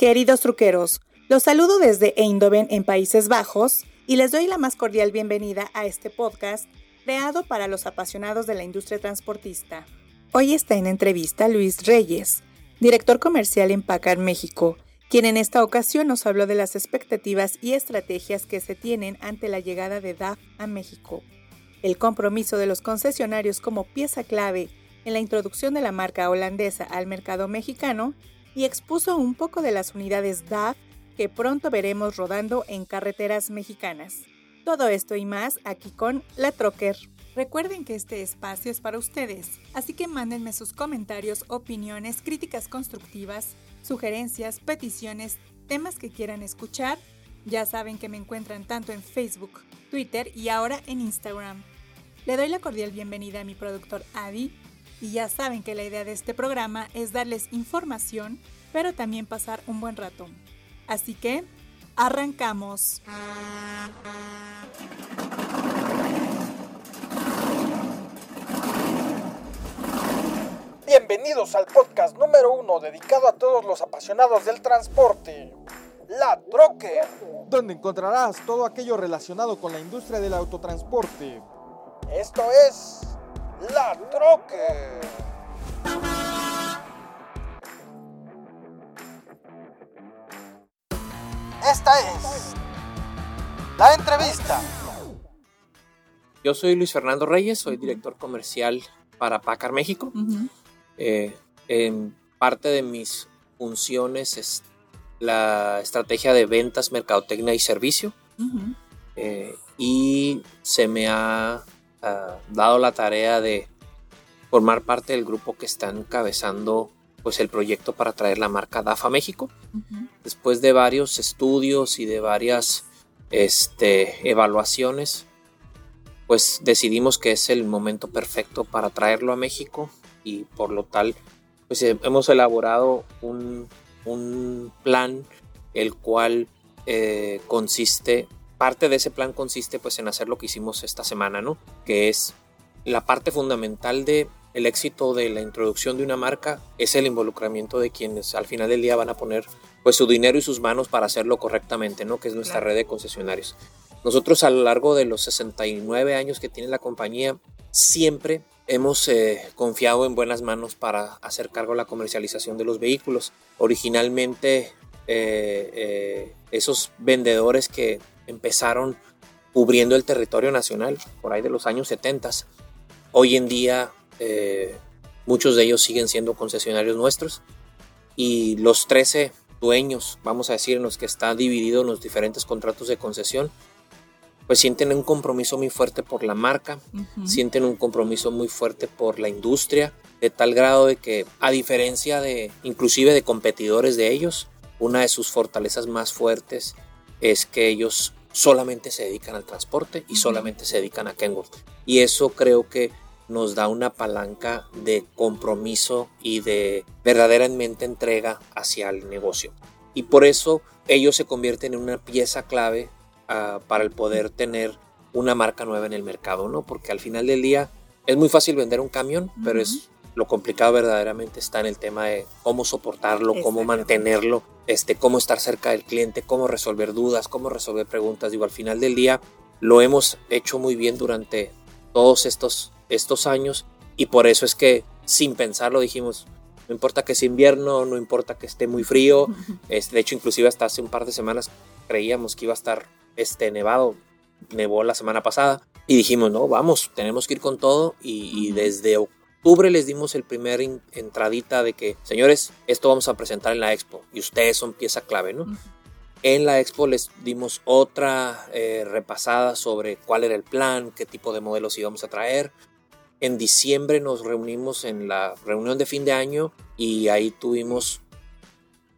Queridos truqueros, los saludo desde Eindhoven en Países Bajos y les doy la más cordial bienvenida a este podcast creado para los apasionados de la industria transportista. Hoy está en entrevista Luis Reyes, director comercial en Pacar México, quien en esta ocasión nos habló de las expectativas y estrategias que se tienen ante la llegada de DAF a México, el compromiso de los concesionarios como pieza clave en la introducción de la marca holandesa al mercado mexicano y expuso un poco de las unidades DAF que pronto veremos rodando en carreteras mexicanas. Todo esto y más aquí con La Trocker. Recuerden que este espacio es para ustedes, así que mándenme sus comentarios, opiniones, críticas constructivas, sugerencias, peticiones, temas que quieran escuchar. Ya saben que me encuentran tanto en Facebook, Twitter y ahora en Instagram. Le doy la cordial bienvenida a mi productor Adi y ya saben que la idea de este programa es darles información, pero también pasar un buen rato. Así que, arrancamos. Bienvenidos al podcast número uno dedicado a todos los apasionados del transporte, La Troque, donde encontrarás todo aquello relacionado con la industria del autotransporte. Esto es La Troque. Esta es la entrevista. Yo soy Luis Fernando Reyes, soy director comercial para Pacar México. Eh, en parte de mis funciones es la estrategia de ventas, mercadotecnia y servicio. Eh, y se me ha ah, dado la tarea de formar parte del grupo que está encabezando pues, el proyecto para traer la marca DAF a México. Después de varios estudios y de varias este, evaluaciones, pues decidimos que es el momento perfecto para traerlo a México y por lo tal pues eh, hemos elaborado un, plan el cual eh, consiste parte de ese plan consiste pues en hacer lo que hicimos esta semana no que es la parte fundamental de el éxito de la introducción de una marca es el involucramiento de quienes al final del día van a poner pues su dinero y sus manos para hacerlo correctamente no que es nuestra red de concesionarios. Nosotros a lo largo de los 69 años que tiene la compañía siempre hemos eh, confiado en buenas manos para hacer cargo de la comercialización de los vehículos. Originalmente eh, eh, esos vendedores que empezaron cubriendo el territorio nacional por ahí de los años 70, hoy en día muchos de ellos siguen siendo concesionarios nuestros y los 13 dueños, vamos a decir, en los que está dividido en los diferentes contratos de concesión, pues sienten un compromiso muy fuerte por la marca, sienten un compromiso muy fuerte por la industria, de tal grado de que a diferencia de inclusive de competidores de ellos, una de sus fortalezas más fuertes es que ellos solamente se dedican al transporte y solamente se dedican a Kenworth. Y eso creo que nos da una palanca de compromiso y de verdaderamente entrega hacia el negocio. Y por eso ellos se convierten en una pieza clave para el poder tener una marca nueva en el mercado, ¿no? Porque al final del día es muy fácil vender un camión, pero es lo complicado verdaderamente está en el tema de cómo soportarlo, cómo mantenerlo, este, cómo estar cerca del cliente, cómo resolver dudas, cómo resolver preguntas. Digo, al final del día lo hemos hecho muy bien durante todos estos, estos años y por eso es que sin pensarlo dijimos, no importa que sea invierno, no importa que esté muy frío, este, de hecho inclusive hasta hace un par de semanas creíamos que iba a estar este, nevado, nevó la semana pasada y dijimos, no, vamos, tenemos que ir con todo y, desde octubre les dimos el primer entradita de que, señores, esto vamos a presentar en la expo y ustedes son pieza clave, ¿no? En la expo les dimos otra eh, repasada sobre cuál era el plan, qué tipo de modelos íbamos a traer. En diciembre nos reunimos en la reunión de fin de año y ahí tuvimos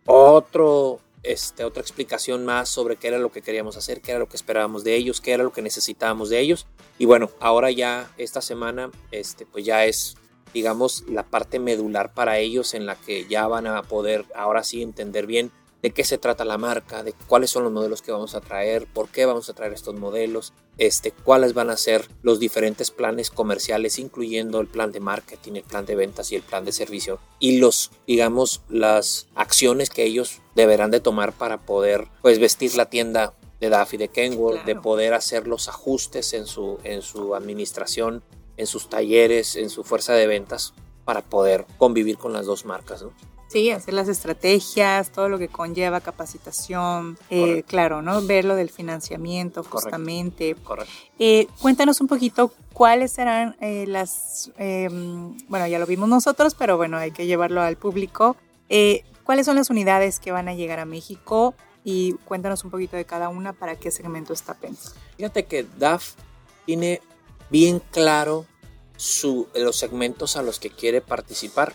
otro este, otra explicación más sobre qué era lo que queríamos hacer, qué era lo que esperábamos de ellos, qué era lo que necesitábamos de ellos. Y bueno, ahora ya esta semana, este, pues ya es, digamos, la parte medular para ellos en la que ya van a poder ahora sí entender bien de qué se trata la marca, de cuáles son los modelos que vamos a traer, por qué vamos a traer estos modelos, este, cuáles van a ser los diferentes planes comerciales, incluyendo el plan de marketing, el plan de ventas y el plan de servicio, y los, digamos, las acciones que ellos deberán de tomar para poder, pues, vestir la tienda de Daffy de Kenworth, de poder hacer los ajustes en su, en su administración, en sus talleres, en su fuerza de ventas, para poder convivir con las dos marcas, ¿no? Sí, hacer las estrategias, todo lo que conlleva capacitación, eh, claro, ¿no? Ver lo del financiamiento justamente. Correcto. Eh, cuéntanos un poquito cuáles serán eh, las, bueno, ya lo vimos nosotros, pero bueno, hay que llevarlo al público. ¿Cuáles son las unidades que van a llegar a México? Y cuéntanos un poquito de cada una para qué segmento está pensado. Fíjate que DAF tiene bien claro su, los segmentos a los que quiere participar.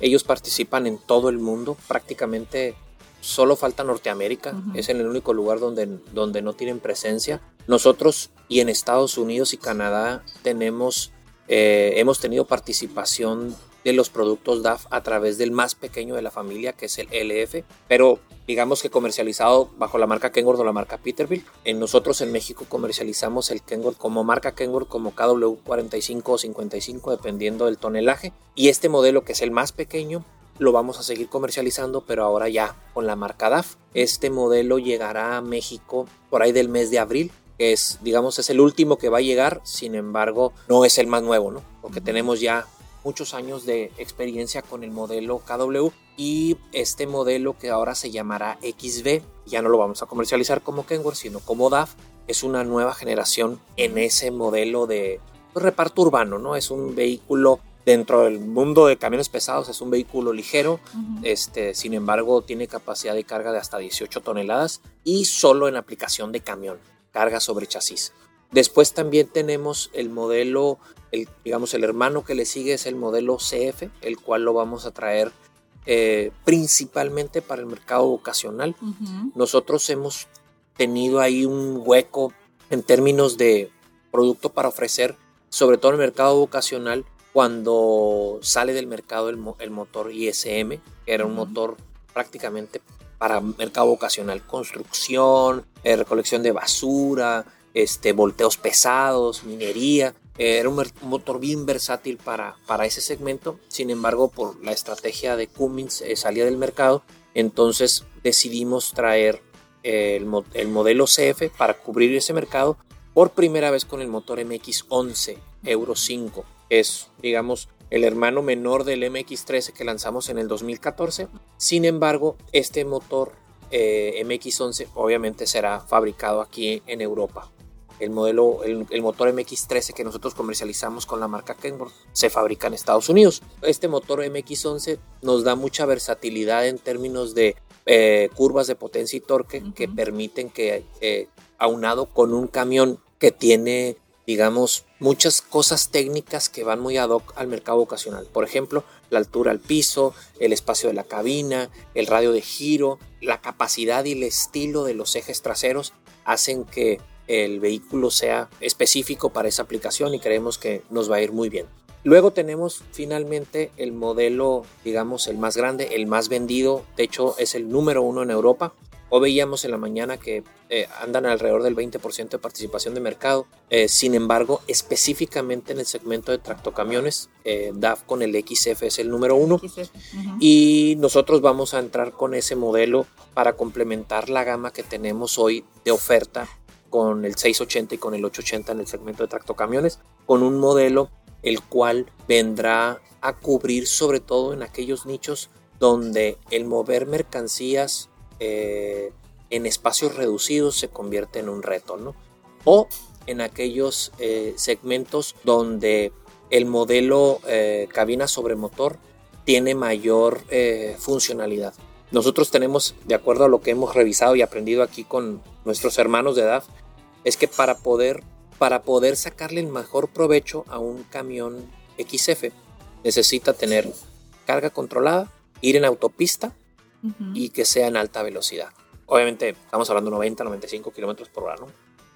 Ellos participan en todo el mundo, prácticamente solo falta Norteamérica, es en el único lugar donde, donde no tienen presencia. Nosotros y en Estados Unidos y Canadá tenemos, eh, hemos tenido participación de los productos DAF a través del más pequeño de la familia, que es el LF, pero digamos que comercializado bajo la marca Kenworth o la marca Peterbilt. En nosotros en México comercializamos el Kenworth como marca Kenworth como KW45 o 55 dependiendo del tonelaje y este modelo que es el más pequeño lo vamos a seguir comercializando, pero ahora ya con la marca DAF. Este modelo llegará a México por ahí del mes de abril, que es, digamos, es el último que va a llegar, sin embargo, no es el más nuevo, ¿no? Porque tenemos ya muchos años de experiencia con el modelo KW y este modelo que ahora se llamará XV, ya no lo vamos a comercializar como Kenworth, sino como DAF, es una nueva generación en ese modelo de reparto urbano, ¿no? Es un vehículo dentro del mundo de camiones pesados, es un vehículo ligero, este, sin embargo tiene capacidad de carga de hasta 18 toneladas y solo en aplicación de camión, carga sobre chasis. Después también tenemos el modelo el, digamos, el hermano que le sigue es el modelo CF, el cual lo vamos a traer eh, principalmente para el mercado vocacional. Nosotros hemos tenido ahí un hueco en términos de producto para ofrecer, sobre todo en el mercado vocacional, cuando sale del mercado el, motor ISM, que era un motor prácticamente para mercado vocacional, construcción, eh, recolección de basura, este, volteos pesados, minería. Era un motor bien versátil para, para ese segmento, sin embargo por la estrategia de Cummins eh, salía del mercado, entonces decidimos traer el, el, modelo CF para cubrir ese mercado por primera vez con el motor MX11 Euro 5, es digamos el hermano menor del MX13 que lanzamos en el 2014, sin embargo este motor eh, MX11 obviamente será fabricado aquí en Europa el modelo, el, motor MX13 que nosotros comercializamos con la marca Kenworth se fabrica en Estados Unidos. Este motor MX11 nos da mucha versatilidad en términos de eh, curvas de potencia y torque que permiten que, eh, aunado con un camión que tiene, digamos, muchas cosas técnicas que van muy ad hoc al mercado ocasional. Por ejemplo, la altura al piso, el espacio de la cabina, el radio de giro, la capacidad y el estilo de los ejes traseros hacen que el vehículo sea específico para esa aplicación y creemos que nos va a ir muy bien. Luego tenemos finalmente el modelo, digamos, el más grande, el más vendido, de hecho es el número uno en Europa. O veíamos en la mañana que eh, andan alrededor del 20% de participación de mercado. Eh, sin embargo, específicamente en el segmento de tractocamiones, eh, DAF con el XF es el número uno. Y nosotros vamos a entrar con ese modelo para complementar la gama que tenemos hoy de oferta con el 680 y con el 880 en el segmento de tractocamiones, con un modelo el cual vendrá a cubrir sobre todo en aquellos nichos donde el mover mercancías eh, en espacios reducidos se convierte en un reto, ¿no? O en aquellos eh, segmentos donde el modelo eh, cabina sobre motor tiene mayor funcionalidad. Nosotros tenemos, de acuerdo a lo que hemos revisado y aprendido aquí con nuestros hermanos de edad, es que para poder, para poder sacarle el mejor provecho a un camión XF, necesita tener carga controlada, ir en autopista y que sea en alta velocidad. Obviamente estamos hablando de 90, 95 kilómetros por hora, ¿no?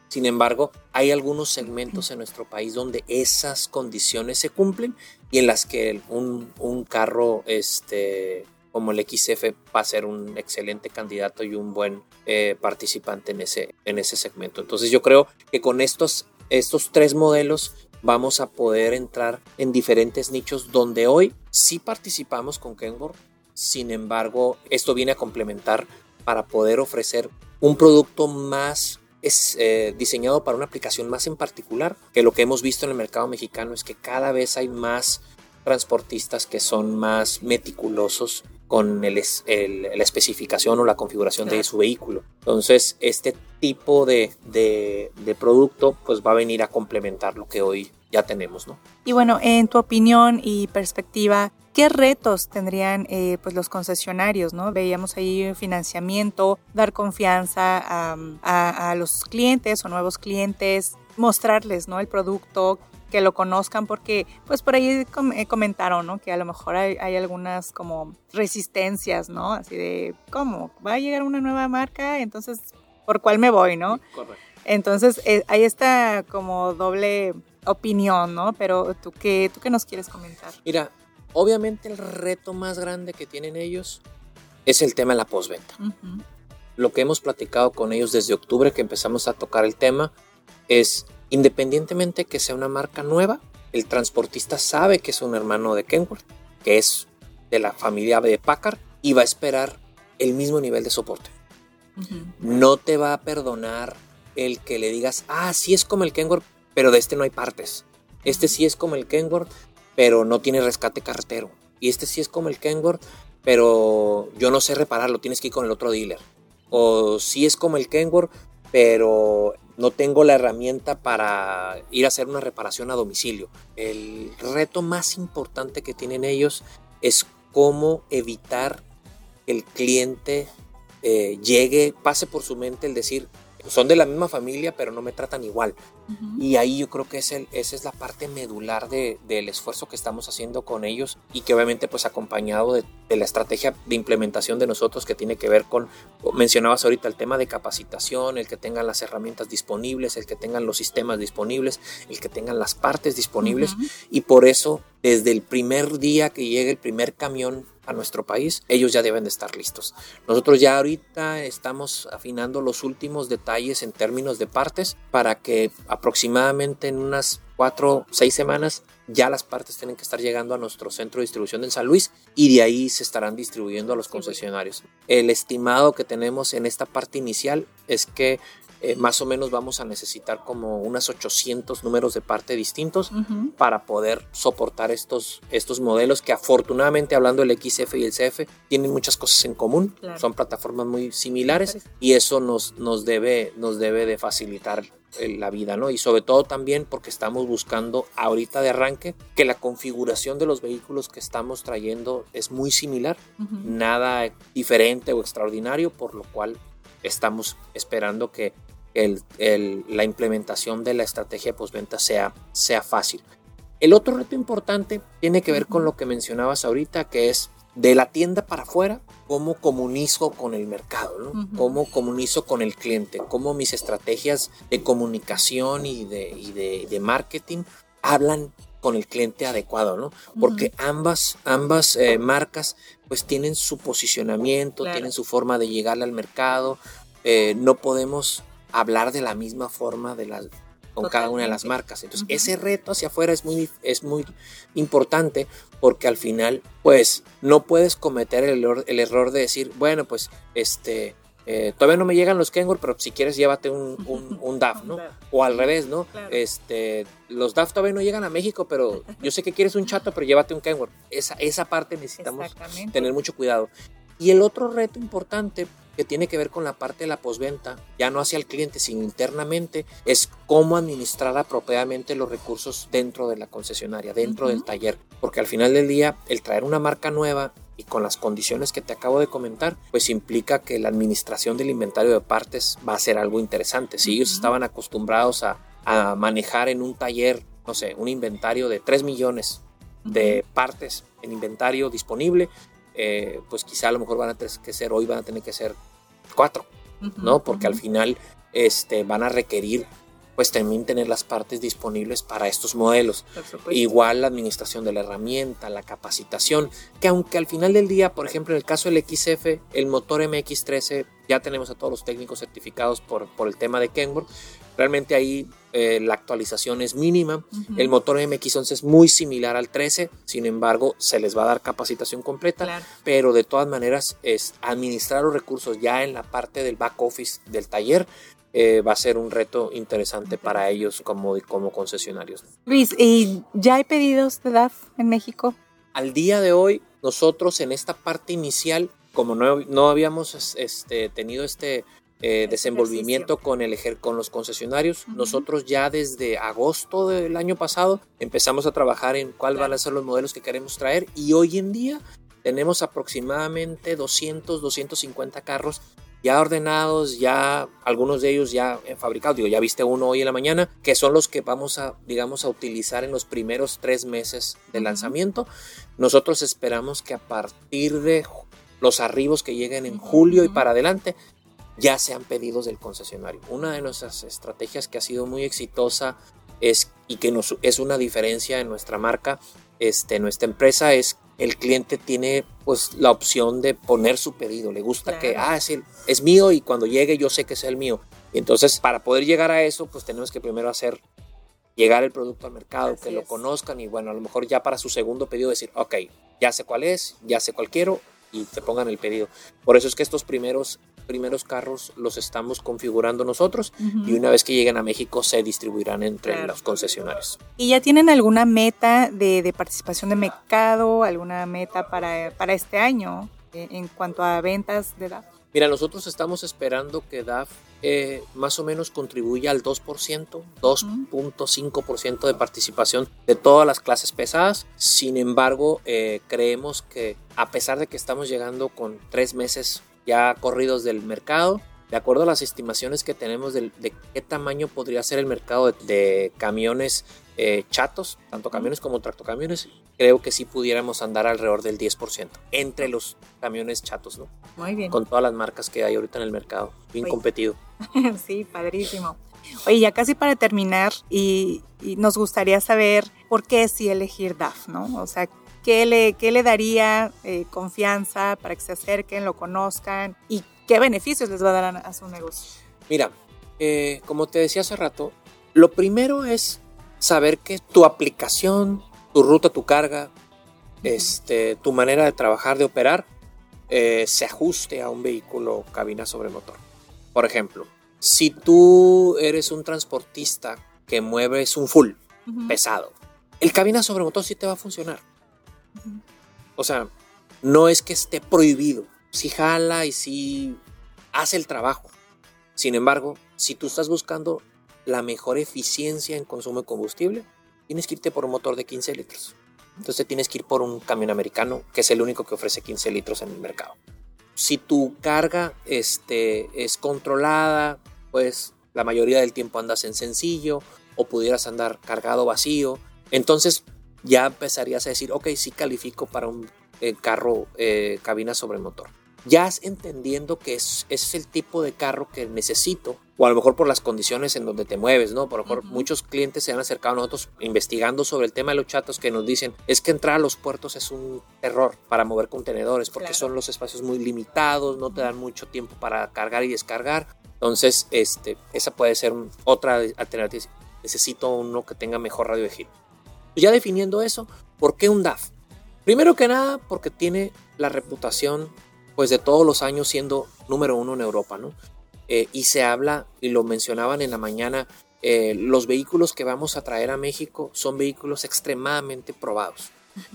Sin embargo, hay algunos segmentos en nuestro país donde esas condiciones se cumplen y en las que un, un carro este, como el XF va a ser un excelente candidato y un buen eh, participante en ese, en ese segmento. Entonces yo creo que con estos, estos tres modelos vamos a poder entrar en diferentes nichos donde hoy sí participamos con Kenworth. Sin embargo, esto viene a complementar para poder ofrecer un producto más es eh, diseñado para una aplicación más en particular, que lo que hemos visto en el mercado mexicano es que cada vez hay más transportistas que son más meticulosos con el, la especificación o la configuración de su vehículo. Entonces, este tipo de, de, producto pues va a venir a complementar lo que hoy ya tenemos, ¿no? Y bueno, en tu opinión y perspectiva, ¿qué retos tendrían eh, pues los concesionarios, ¿no? Veíamos ahí financiamiento, dar confianza a, a, a, los clientes o nuevos clientes, mostrarles, ¿no? El producto, que lo conozcan porque pues por ahí eh, comentaron, ¿no? Que a lo mejor hay, algunas como resistencias, ¿no? Así de, ¿cómo? ¿Va a llegar una nueva marca? Entonces, ¿por cuál me voy, no? Correcto. Entonces, eh, hay esta como doble opinión, ¿no? Pero ¿tú qué, ¿tú qué nos quieres comentar? Mira, obviamente el reto más grande que tienen ellos es el tema de la postventa. Lo que hemos platicado con ellos desde octubre que empezamos a tocar el tema es Independientemente que sea una marca nueva, el transportista sabe que es un hermano de Kenworth, que es de la familia de Packard y va a esperar el mismo nivel de soporte. No te va a perdonar el que le digas, ah, sí es como el Kenworth, pero de este no hay partes. Este sí es como el Kenworth, pero no tiene rescate carretero. Y este sí es como el Kenworth, pero yo no sé repararlo, tienes que ir con el otro dealer. O sí es como el Kenworth, pero no tengo la herramienta para ir a hacer una reparación a domicilio. El reto más importante que tienen ellos es cómo evitar que el cliente eh, llegue, pase por su mente el decir, son de la misma familia, pero no me tratan igual. Y ahí yo creo que es el, esa es la parte medular de, del esfuerzo que estamos haciendo con ellos y que obviamente pues acompañado de, de, la estrategia de implementación de nosotros que tiene que ver con, mencionabas ahorita el tema de capacitación, el que tengan las herramientas disponibles, el que tengan los sistemas disponibles, el que tengan las partes disponibles. Y por eso desde el primer día que llegue el primer camión a nuestro país, ellos ya deben de estar listos. Nosotros ya ahorita estamos afinando los últimos detalles en términos de partes para que aproximadamente en unas cuatro, seis semanas ya las partes tienen que estar llegando a nuestro centro de distribución en San Luis y de ahí se estarán distribuyendo a los concesionarios. El estimado que tenemos en esta parte inicial es que eh, más o menos vamos a necesitar como unas 800 números de parte distintos para poder soportar estos, estos modelos que afortunadamente hablando del XF y el CF tienen muchas cosas en común, son plataformas muy similares y eso nos, nos, debe, nos debe de facilitar la vida, ¿no? Y sobre todo también porque estamos buscando ahorita de arranque que la configuración de los vehículos que estamos trayendo es muy similar, nada diferente o extraordinario, por lo cual estamos esperando que la implementación de la estrategia de postventa sea, sea fácil. El otro reto importante tiene que ver con lo que mencionabas ahorita, que es de la tienda para afuera, cómo comunizo con el mercado, ¿no? cómo comunizo con el cliente, cómo mis estrategias de comunicación y de, de, marketing hablan con el cliente adecuado, ¿no? Porque ambas, ambas eh, marcas pues tienen su posicionamiento, tienen su forma de llegarle al mercado, eh, no podemos hablar de la misma forma de las, con cada una de las marcas. Entonces, ese reto hacia afuera es muy, es muy importante porque al final, pues, no puedes cometer el, el error de decir, bueno, pues, este, eh, todavía no me llegan los Kenworth, pero si quieres llévate un, un, DAF, ¿no? O al revés, ¿no? Este, los DAF todavía no llegan a México, pero yo sé que quieres un chato, pero llévate un Kenworth. Esa, esa parte necesitamos tener mucho cuidado. Y el otro reto importante que tiene que ver con la parte de la posventa, ya no hacia el cliente, sino internamente, es cómo administrar apropiadamente los recursos dentro de la concesionaria, dentro del taller. Porque al final del día, el traer una marca nueva y con las condiciones que te acabo de comentar, pues implica que la administración del inventario de partes va a ser algo interesante. Si ellos estaban acostumbrados a, a manejar en un taller, no sé, un inventario de 3 millones de partes en inventario disponible, eh, pues quizá a lo mejor van a tener que ser, hoy van a tener que ser cuatro, ¿no? Porque al final este, van a requerir pues también tener las partes disponibles para estos modelos. Igual la administración de la herramienta, la capacitación, que aunque al final del día, por ejemplo, en el caso del XF, el motor MX13, ya tenemos a todos los técnicos certificados por, por el tema de Kenworth, realmente ahí eh, la actualización es mínima. El motor MX11 es muy similar al 13, sin embargo, se les va a dar capacitación completa, pero de todas maneras es administrar los recursos ya en la parte del back office del taller eh, va a ser un reto interesante para ellos como, como concesionarios. Luis, ¿y ya hay pedidos de DAF en México? Al día de hoy, nosotros en esta parte inicial, como no, no habíamos este, tenido este eh, desenvolvimiento con, el, con los concesionarios, nosotros ya desde agosto del año pasado empezamos a trabajar en cuáles van a ser los modelos que queremos traer y hoy en día tenemos aproximadamente 200, 250 carros ya ordenados, ya algunos de ellos ya fabricados, digo, ya viste uno hoy en la mañana, que son los que vamos a, digamos, a utilizar en los primeros tres meses de lanzamiento. Nosotros esperamos que a partir de los arribos que lleguen en julio y para adelante, ya sean pedidos del concesionario. Una de nuestras estrategias que ha sido muy exitosa es, y que nos, es una diferencia en nuestra marca, este, nuestra empresa es el cliente tiene pues la opción de poner su pedido. Le gusta que, ah, es, es mío y cuando llegue yo sé que es el mío. Y entonces para poder llegar a eso, pues tenemos que primero hacer llegar el producto al mercado, que lo conozcan y bueno, a lo mejor ya para su segundo pedido decir, ok, ya sé cuál es, ya sé cuál quiero y te pongan el pedido. Por eso es que estos primeros primeros carros los estamos configurando nosotros y una vez que lleguen a México se distribuirán entre los concesionarios. ¿Y ya tienen alguna meta de, participación de mercado, alguna meta para, para este año eh, en cuanto a ventas de DAF? Mira, nosotros estamos esperando que DAF eh, más o menos contribuya al 2%, 2.5% de participación de todas las clases pesadas. Sin embargo, eh, creemos que a pesar de que estamos llegando con tres meses ya corridos del mercado. De acuerdo a las estimaciones que tenemos de, qué tamaño podría ser el mercado de, camiones eh, chatos, tanto camiones como tractocamiones, creo que sí pudiéramos andar alrededor del 10% entre los camiones chatos, ¿no? Muy bien. Con todas las marcas que hay ahorita en el mercado, bien competido. sí, padrísimo. Oye, ya casi para terminar, y, y, nos gustaría saber por qué sí elegir DAF, ¿no? O sea, ¿Qué le, le daría eh, confianza para que se acerquen, lo conozcan y qué beneficios les va a dar a, su negocio? Mira, eh, como te decía hace rato, lo primero es saber que tu aplicación, tu ruta, tu carga, este, tu manera de trabajar, de operar, eh, se ajuste a un vehículo cabina sobre motor. Por ejemplo, si tú eres un transportista que mueves un full pesado, el cabina sobre motor sí te va a funcionar. O sea, no es que esté prohibido. Si jala y si hace el trabajo. Sin embargo, si tú estás buscando la mejor eficiencia en consumo de combustible, tienes que irte por un motor de 15 litros. Entonces tienes que ir por un camión americano, que es el único que ofrece 15 litros en el mercado. Si tu carga este, es controlada, pues la mayoría del tiempo andas en sencillo o pudieras andar cargado vacío. Entonces ya empezarías a decir, ok, sí califico para un eh, carro eh, cabina sobre motor. Ya entendiendo que es, ese es el tipo de carro que necesito, o a lo mejor por las condiciones en donde te mueves, ¿no? Por lo mejor muchos clientes se han acercado a nosotros investigando sobre el tema de los chatos que nos dicen, es que entrar a los puertos es un error para mover contenedores, porque son los espacios muy limitados, no te dan mucho tiempo para cargar y descargar. Entonces, este, esa puede ser otra alternativa. Necesito uno que tenga mejor radio de giro. Ya definiendo eso, ¿por qué un DAF? Primero que nada, porque tiene la reputación pues de todos los años siendo número uno en Europa, ¿no? Eh, y se habla, y lo mencionaban en la mañana, eh, los vehículos que vamos a traer a México son vehículos extremadamente probados.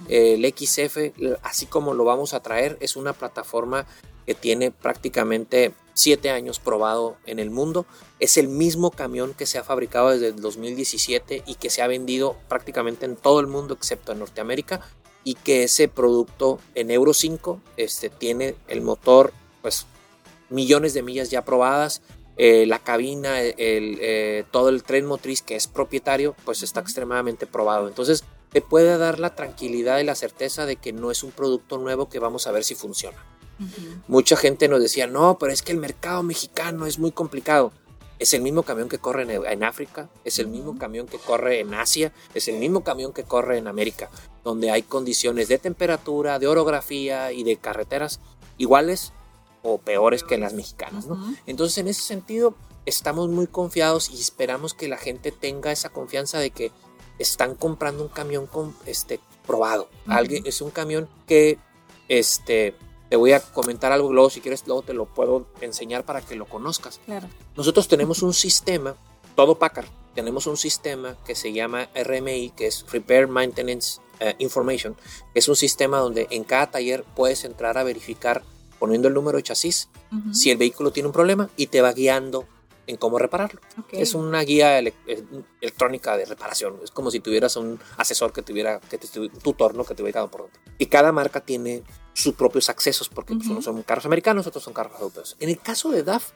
el XF, así como lo vamos a traer, es una plataforma que tiene prácticamente siete años probado en el mundo. Es el mismo camión que se ha fabricado desde el 2017 y que se ha vendido prácticamente en todo el mundo excepto en Norteamérica y que ese producto en Euro 5 este, tiene el motor pues millones de millas ya probadas. Eh, la cabina, el, eh, todo el tren motriz que es propietario, pues está extremadamente probado. Entonces, te puede dar la tranquilidad y la certeza de que no es un producto nuevo que vamos a ver si funciona. Mucha gente nos decía, no, pero es que el mercado mexicano es muy complicado. es el mismo camión que corre en, en, África, es el mismo camión que corre en Asia, es el mismo camión que corre en América, donde hay condiciones de temperatura, de orografía y de carreteras iguales o peores que las mexicanas. ¿no? Entonces, en ese sentido, estamos muy confiados y esperamos que la gente tenga esa confianza de que están comprando un camión con, este, probado. Alguien, es un camión que este, te voy a comentar algo luego, si quieres, luego te lo puedo enseñar para que lo conozcas. Claro. Nosotros tenemos un sistema, todo Packard, tenemos un sistema que se llama RMI, que es Repair Maintenance eh, Information, que es un sistema donde en cada taller puedes entrar a verificar poniendo el número de chasis si el vehículo tiene un problema y te va guiando en cómo repararlo. Es una guía electrónica de reparación. Es como si tuvieras un asesor que tuviera, que te, un tutor, ¿no? que te hubiera por dónde. Y cada marca tiene sus propios accesos, porque pues, unos son carros americanos, otros son carros europeos. En el caso de DAF,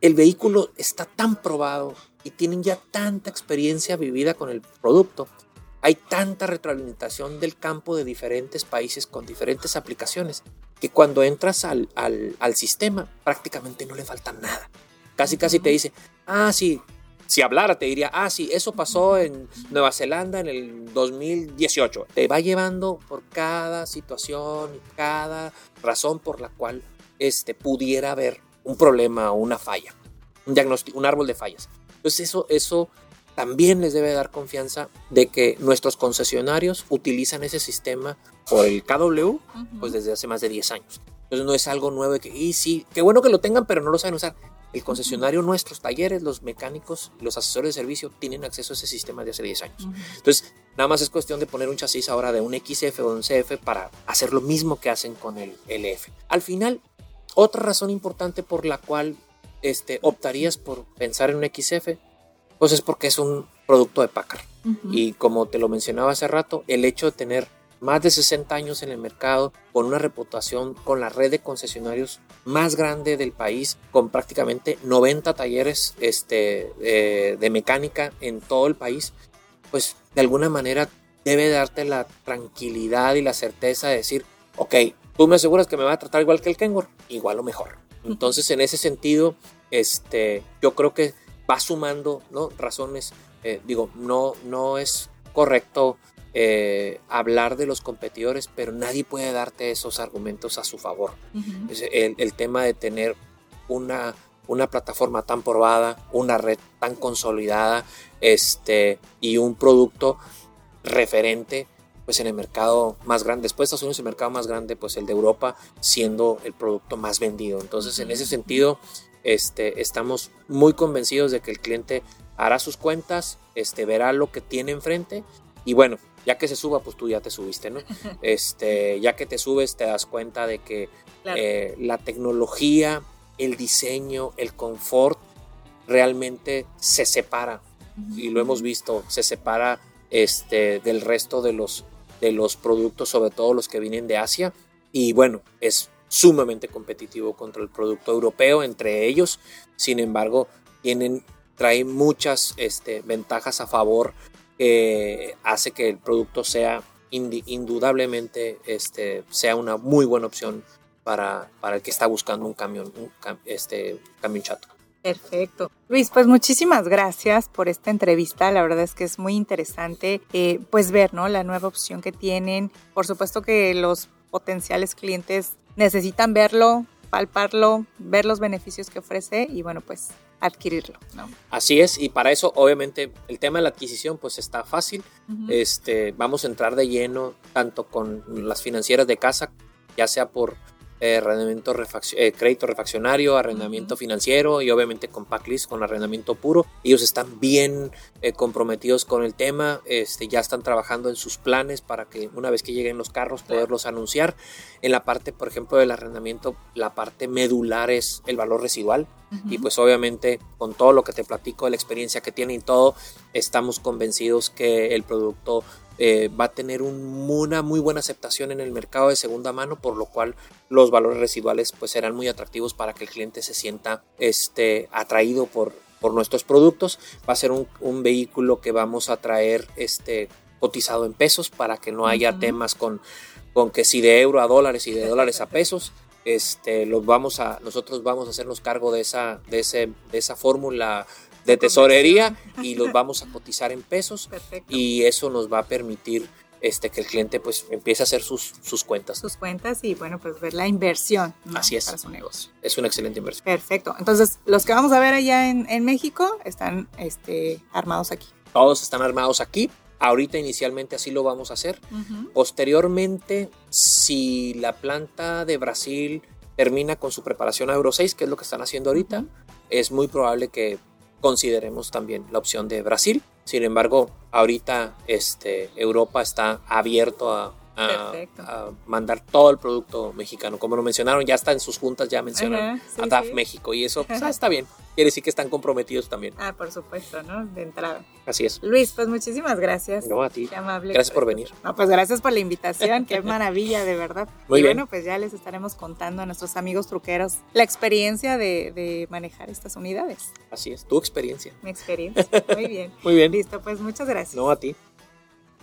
el vehículo está tan probado y tienen ya tanta experiencia vivida con el producto. Hay tanta retroalimentación del campo de diferentes países con diferentes aplicaciones que cuando entras al, al, al sistema prácticamente no le falta nada. Casi, casi te dice, ah, sí, si hablara te diría, ah, sí, eso pasó en Nueva Zelanda en el 2018. Te va llevando por cada situación, cada razón por la cual este, pudiera haber un problema o una falla, un diagnóstico, un árbol de fallas. Entonces eso, eso también les debe dar confianza de que nuestros concesionarios utilizan ese sistema por el KW pues desde hace más de 10 años. Entonces no es algo nuevo que, y sí, qué bueno que lo tengan, pero no lo saben usar. El concesionario, nuestros talleres, los mecánicos, los asesores de servicio tienen acceso a ese sistema de hace 10 años. Entonces, nada más es cuestión de poner un chasis ahora de un XF o un CF para hacer lo mismo que hacen con el LF. Al final, otra razón importante por la cual este, optarías por pensar en un XF, pues es porque es un producto de Packard. Y como te lo mencionaba hace rato, el hecho de tener más de 60 años en el mercado, con una reputación con la red de concesionarios más grande del país, con prácticamente 90 talleres este, de mecánica en todo el país, pues de alguna manera debe darte la tranquilidad y la certeza de decir, ok, tú me aseguras que me va a tratar igual que el Kenworth, igual o mejor. Entonces, en ese sentido, este, yo creo que va sumando ¿no? razones. Eh, digo, no, no es correcto eh, hablar de los competidores, pero nadie puede darte esos argumentos a su favor. el, tema de tener una, una plataforma tan probada, una red tan consolidada este, y un producto referente pues en el mercado más grande, después de Estados Unidos el mercado más grande, pues el de Europa siendo el producto más vendido. Entonces en ese sentido este, estamos muy convencidos de que el cliente hará sus cuentas, este, verá lo que tiene enfrente y bueno, ya que se suba, pues tú ya te subiste, ¿no? Este, ya que te subes, te das cuenta de que eh, la tecnología, el diseño, el confort realmente se separa. Y lo hemos visto, se separa este, del resto de los, de los productos, sobre todo los que vienen de Asia. Y bueno, es sumamente competitivo contra el producto europeo entre ellos. Sin embargo, tienen, trae muchas este, ventajas a favor que hace que el producto sea indudablemente este, sea una muy buena opción para, para el que está buscando un camión, un este, camión chato. Perfecto. Luis, pues muchísimas gracias por esta entrevista. La verdad es que es muy interesante eh, pues ver ¿no? la nueva opción que tienen. Por supuesto que los potenciales clientes necesitan verlo, palparlo, ver los beneficios que ofrece y bueno, pues adquirirlo. Así es, y para eso obviamente el tema de la adquisición pues está fácil. este, vamos a entrar de lleno tanto con las financieras de casa, ya sea por eh, arrendamiento eh, crédito refaccionario, arrendamiento financiero y obviamente con Packlist, con arrendamiento puro. Ellos están bien eh, comprometidos con el tema, este, ya están trabajando en sus planes para que una vez que lleguen los carros poderlos anunciar. En la parte, por ejemplo, del arrendamiento, la parte medular es el valor residual. Y pues obviamente con todo lo que te platico de la experiencia que tienen y todo, estamos convencidos que el producto eh, va a tener una muy buena aceptación en el mercado de segunda mano, por lo cual los valores residuales pues serán muy atractivos para que el cliente se sienta este, atraído por, por nuestros productos. Va a ser un, vehículo que vamos a traer este, cotizado en pesos para que no haya temas con, con que si de euro a dólares y de dólares a pesos. este, los vamos a, nosotros vamos a hacernos cargo de esa, de ese, de esa fórmula de tesorería y los vamos a cotizar en pesos Perfecto. y eso nos va a permitir este, que el cliente pues empiece a hacer sus, sus cuentas. sus cuentas y bueno, pues ver la inversión ¿no? Así es. para su negocio. Es una excelente inversión. Perfecto. Entonces, los que vamos a ver allá en, en México están este, armados aquí. Todos están armados aquí. Ahorita inicialmente así lo vamos a hacer. Posteriormente, si la planta de Brasil termina con su preparación a Euro 6, que es lo que están haciendo ahorita, es muy probable que consideremos también la opción de Brasil. Sin embargo, ahorita este, Europa está abierto a, a- mandar todo el producto mexicano. Como lo mencionaron, ya está en sus juntas, ya mencionan Ajá, sí, a DAF sí. México y eso pues, ah, está bien. Quiere decir que están comprometidos también. Ah, por supuesto, ¿no? De entrada. Así es. Luis, pues muchísimas gracias. No, a ti. Qué amable. Gracias por venir. No, pues gracias por la invitación, qué maravilla, de verdad. Muy y bien. bueno, pues ya les estaremos contando a nuestros amigos truqueros la experiencia de, de manejar estas unidades. Así es. Tu experiencia. Mi experiencia. Muy bien. Muy bien. Listo, pues muchas gracias. No a ti.